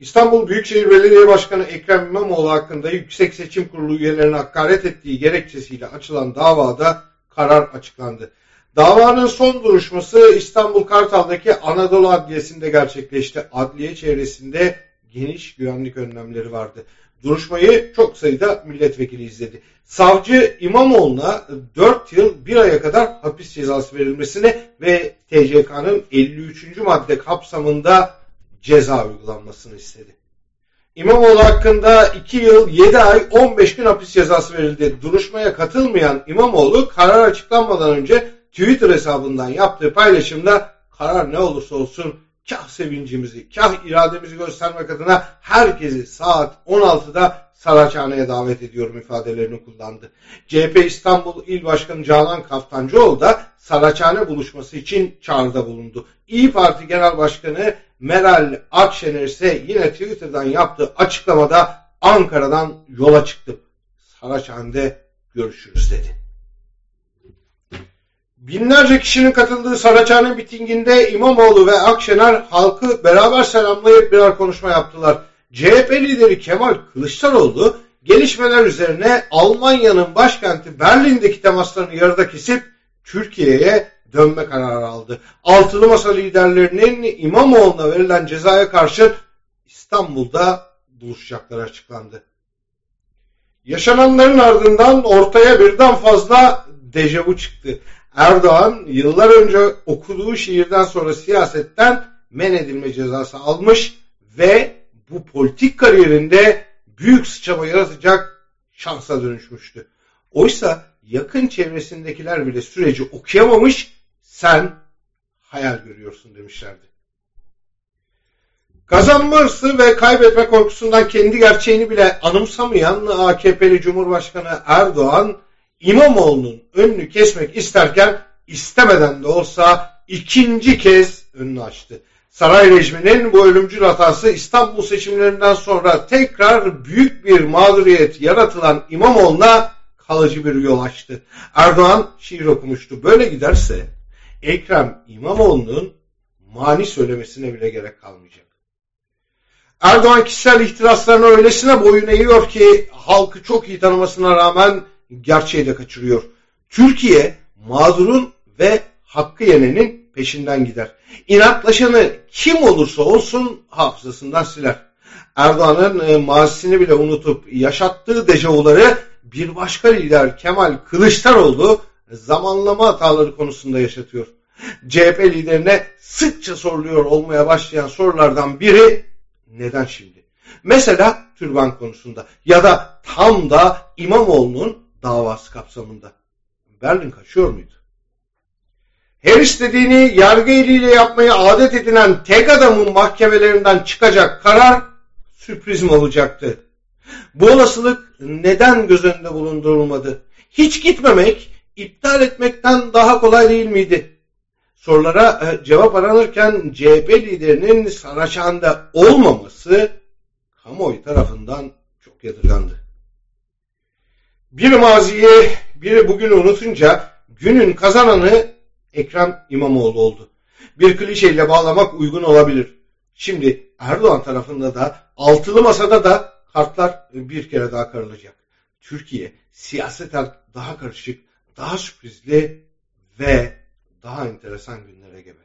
İstanbul Büyükşehir Belediye Başkanı Ekrem İmamoğlu hakkında Yüksek Seçim Kurulu üyelerine hakaret ettiği gerekçesiyle açılan davada karar açıklandı. Davanın son duruşması İstanbul Kartal'daki Anadolu Adliyesi'nde gerçekleşti. Adliye çevresinde geniş güvenlik önlemleri vardı. Duruşmayı çok sayıda milletvekili izledi. Savcı İmamoğlu'na 4 yıl 1 aya kadar hapis cezası verilmesini ve TCK'nın 53. madde kapsamında ceza uygulanmasını istedi. İmamoğlu hakkında 2 yıl 7 ay 15 gün hapis cezası verildi. Duruşmaya katılmayan İmamoğlu karar açıklanmadan önce Twitter hesabından yaptığı paylaşımda karar ne olursa olsun kah sevincimizi, kah irademizi göstermek adına herkesi saat 16'da Saraçhane'ye davet ediyorum ifadelerini kullandı. CHP İstanbul İl Başkanı Canan Kaftancıoğlu da Saraçhane buluşması için çağrıda bulundu. İyi Parti Genel Başkanı Meral Akşener ise yine Twitter'dan yaptığı açıklamada Ankara'dan yola çıktı. Saraçhane'de görüşürüz dedi. Binlerce kişinin katıldığı Saraçhane mitinginde İmamoğlu ve Akşener halkı beraber selamlayıp birer konuşma yaptılar. CHP lideri Kemal Kılıçdaroğlu gelişmeler üzerine Almanya'nın başkenti Berlin'deki temaslarını yarıda kesip Türkiye'ye dönme kararı aldı. Altılı Masa liderlerinin İmamoğlu'na verilen cezaya karşı İstanbul'da buluşacakları açıklandı. Yaşananların ardından ortaya birden fazla dejavu çıktı. Erdoğan yıllar önce okuduğu şiirden sonra siyasetten men edilme cezası almış ve bu politik kariyerinde büyük sıçrama yaratacak şansa dönüşmüştü. Oysa yakın çevresindekiler bile süreci okuyamamış, sen hayal görüyorsun demişlerdi. Kazanma hırsı ve kaybetme korkusundan kendi gerçeğini bile anımsamayan AKP'li Cumhurbaşkanı Erdoğan İmamoğlu'nun önünü kesmek isterken istemeden de olsa ikinci kez önünü açtı. Saray rejiminin bu ölümcül hatası İstanbul seçimlerinden sonra tekrar büyük bir mağduriyet yaratılan İmamoğlu'na kalıcı bir yol açtı. Erdoğan şiir okumuştu. Böyle giderse Ekrem İmamoğlu'nun mani söylemesine bile gerek kalmayacak. Erdoğan kişisel ihtiraslarına öylesine boyun eğiyor ki halkı çok iyi tanımasına rağmen gerçeği de kaçırıyor. Türkiye mağdurun ve hakkı yenenin peşinden gider. İnatlaşanı kim olursa olsun hafızasından siler. Erdoğan'ın e, mazisini bile unutup yaşattığı dejavuları bir başka lider Kemal Kılıçdaroğlu zamanlama hataları konusunda yaşatıyor. CHP liderine sıkça soruluyor olmaya başlayan sorulardan biri neden şimdi? Mesela türban konusunda ya da tam da İmamoğlu'nun davası kapsamında. Berlin kaçıyor muydu? Her istediğini yargı eliyle yapmayı adet edinen tek adamın mahkemelerinden çıkacak karar sürpriz mi olacaktı? Bu olasılık neden göz önünde bulundurulmadı? Hiç gitmemek, iptal etmekten daha kolay değil miydi? Sorulara e, cevap aranırken CHP liderinin Saraçhane'de olmaması kamuoyu tarafından çok yadırgandı. Bir maziyi, biri bugünü unutunca günün kazananı Ekrem İmamoğlu oldu. Bir klişeyle bağlamak uygun olabilir. Şimdi Erdoğan tarafında da altılı masada da kartlar bir kere daha karılacak. Türkiye siyaseten daha karışık, daha sürprizli ve daha enteresan günlere gebe.